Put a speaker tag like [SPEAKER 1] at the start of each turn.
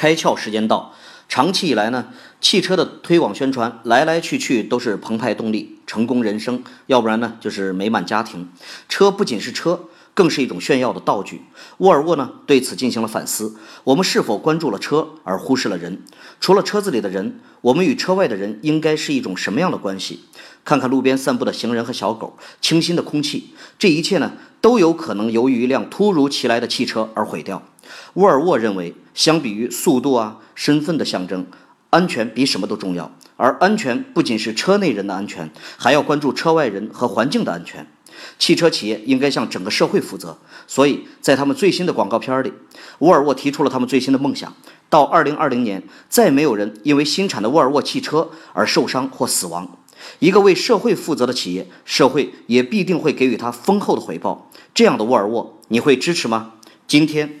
[SPEAKER 1] 开窍时间到。长期以来呢，汽车的推广宣传来来去去都是澎湃动力、成功人生，要不然呢就是美满家庭。车不仅是车，更是一种炫耀的道具。沃尔沃呢对此进行了反思：我们是否关注了车而忽视了人？除了车子里的人，我们与车外的人应该是一种什么样的关系？看看路边散步的行人和小狗，清新的空气，这一切呢都有可能由于一辆突如其来的汽车而毁掉。沃尔沃认为，相比于速度啊、身份的象征，安全比什么都重要。而安全不仅是车内人的安全，还要关注车外人和环境的安全。汽车企业应该向整个社会负责。所以在他们最新的广告片里，沃尔沃提出了他们最新的梦想：到2020年，再没有人因为新产的沃尔沃汽车而受伤或死亡。一个为社会负责的企业，社会也必定会给予他丰厚的回报。这样的沃尔沃，你会支持吗？今天。